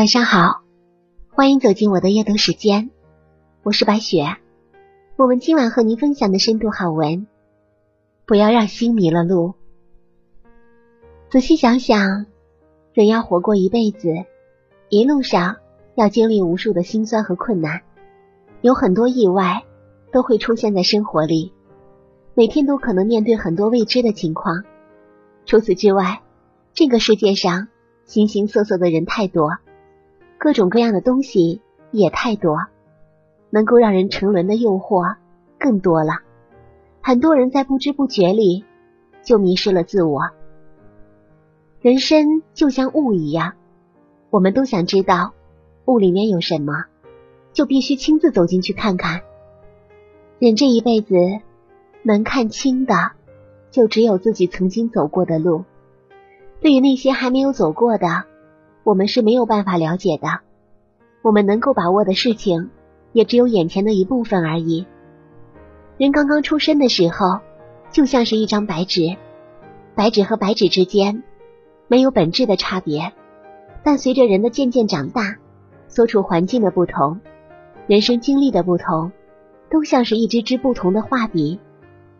晚上好，欢迎走进我的阅读时间，我是白雪。我们今晚和您分享的深度好文，不要让心迷了路。仔细想想，人要活过一辈子，一路上要经历无数的辛酸和困难，有很多意外都会出现在生活里，每天都可能面对很多未知的情况。除此之外，这个世界上形形色色的人太多。各种各样的东西也太多，能够让人沉沦的诱惑更多了。很多人在不知不觉里就迷失了自我。人生就像雾一样，我们都想知道雾里面有什么，就必须亲自走进去看看。人这一辈子能看清的，就只有自己曾经走过的路。对于那些还没有走过的，我们是没有办法了解的，我们能够把握的事情也只有眼前的一部分而已。人刚刚出生的时候，就像是一张白纸，白纸和白纸之间没有本质的差别，但随着人的渐渐长大，所处环境的不同，人生经历的不同，都像是一支支不同的画笔，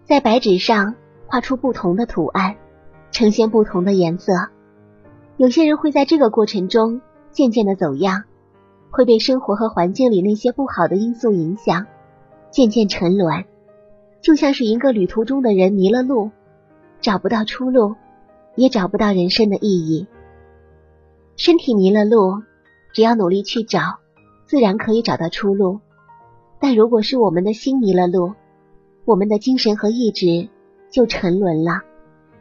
在白纸上画出不同的图案，呈现不同的颜色。有些人会在这个过程中渐渐的走样，会被生活和环境里那些不好的因素影响，渐渐沉沦，就像是一个旅途中的人迷了路，找不到出路，也找不到人生的意义。身体迷了路，只要努力去找，自然可以找到出路。但如果是我们的心迷了路，我们的精神和意志就沉沦了，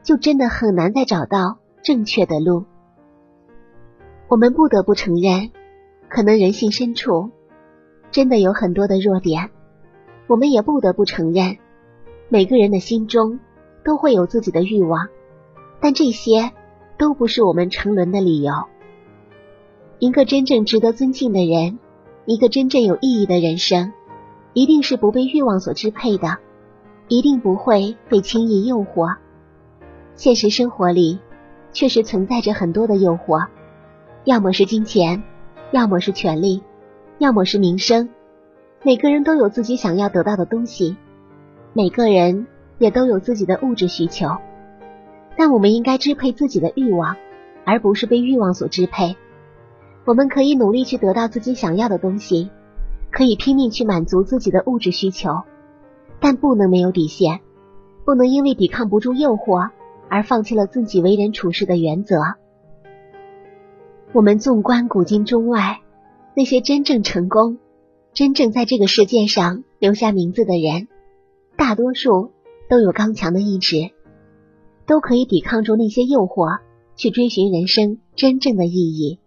就真的很难再找到正确的路。我们不得不承认，可能人性深处真的有很多的弱点。我们也不得不承认，每个人的心中都会有自己的欲望，但这些都不是我们沉沦的理由。一个真正值得尊敬的人，一个真正有意义的人生，一定是不被欲望所支配的，一定不会被轻易诱惑。现实生活里确实存在着很多的诱惑。要么是金钱，要么是权力，要么是名声。每个人都有自己想要得到的东西，每个人也都有自己的物质需求。但我们应该支配自己的欲望，而不是被欲望所支配。我们可以努力去得到自己想要的东西，可以拼命去满足自己的物质需求，但不能没有底线，不能因为抵抗不住诱惑而放弃了自己为人处事的原则。我们纵观古今中外，那些真正成功、真正在这个世界上留下名字的人，大多数都有刚强的意志，都可以抵抗住那些诱惑，去追寻人生真正的意义。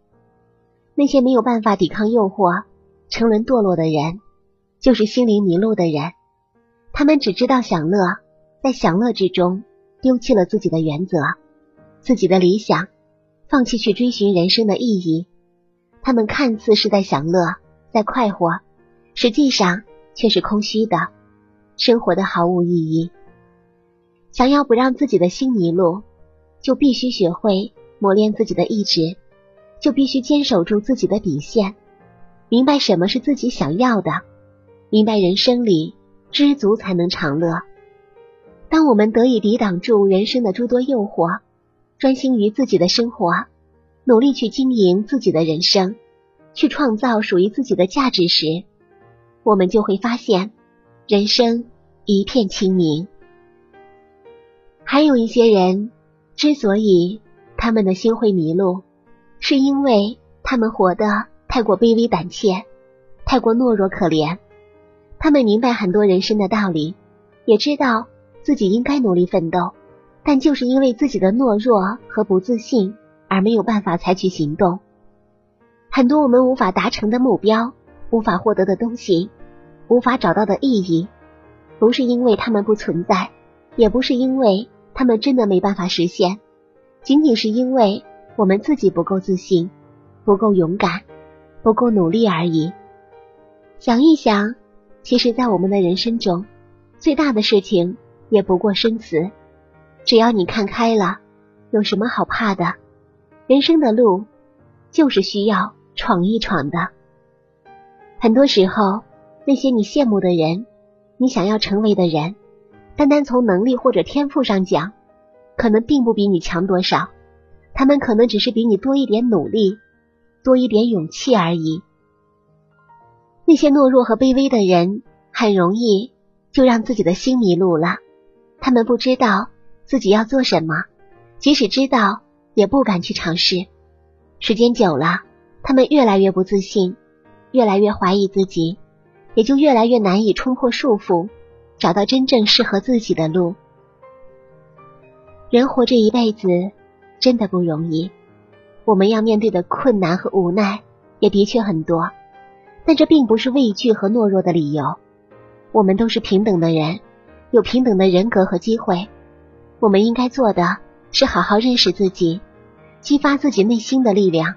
那些没有办法抵抗诱惑、沉沦堕落的人，就是心灵迷路的人。他们只知道享乐，在享乐之中丢弃了自己的原则、自己的理想。放弃去追寻人生的意义，他们看似是在享乐，在快活，实际上却是空虚的，生活的毫无意义。想要不让自己的心迷路，就必须学会磨练自己的意志，就必须坚守住自己的底线，明白什么是自己想要的，明白人生里知足才能长乐。当我们得以抵挡住人生的诸多诱惑。专心于自己的生活，努力去经营自己的人生，去创造属于自己的价值时，我们就会发现人生一片清明。还有一些人之所以他们的心会迷路，是因为他们活得太过卑微胆怯，太过懦弱可怜。他们明白很多人生的道理，也知道自己应该努力奋斗。但就是因为自己的懦弱和不自信，而没有办法采取行动。很多我们无法达成的目标，无法获得的东西，无法找到的意义，不是因为他们不存在，也不是因为他们真的没办法实现，仅仅是因为我们自己不够自信，不够勇敢，不够努力而已。想一想，其实，在我们的人生中，最大的事情也不过生死。只要你看开了，有什么好怕的？人生的路就是需要闯一闯的。很多时候，那些你羡慕的人，你想要成为的人，单单从能力或者天赋上讲，可能并不比你强多少。他们可能只是比你多一点努力，多一点勇气而已。那些懦弱和卑微的人，很容易就让自己的心迷路了。他们不知道自己要做什么，即使知道，也不敢去尝试。时间久了，他们越来越不自信，越来越怀疑自己，也就越来越难以冲破束缚，找到真正适合自己的路。人活这一辈子。真的不容易，我们要面对的困难和无奈也的确很多，但这并不是畏惧和懦弱的理由。我们都是平等的人，有平等的人格和机会。我们应该做的是好好认识自己，激发自己内心的力量，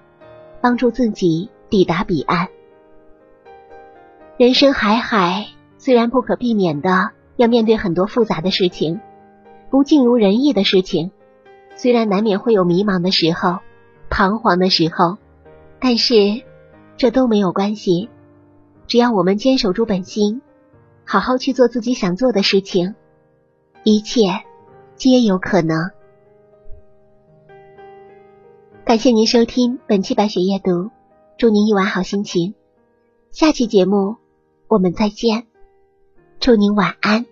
帮助自己抵达彼岸。人生海海，虽然不可避免的要面对很多复杂的事情，不尽如人意的事情。虽然难免会有迷茫的时候、彷徨的时候，但是这都没有关系。只要我们坚守住本心，好好去做自己想做的事情，一切皆有可能。感谢您收听本期白雪夜读，祝您一晚好心情。下期节目我们再见，祝您晚安。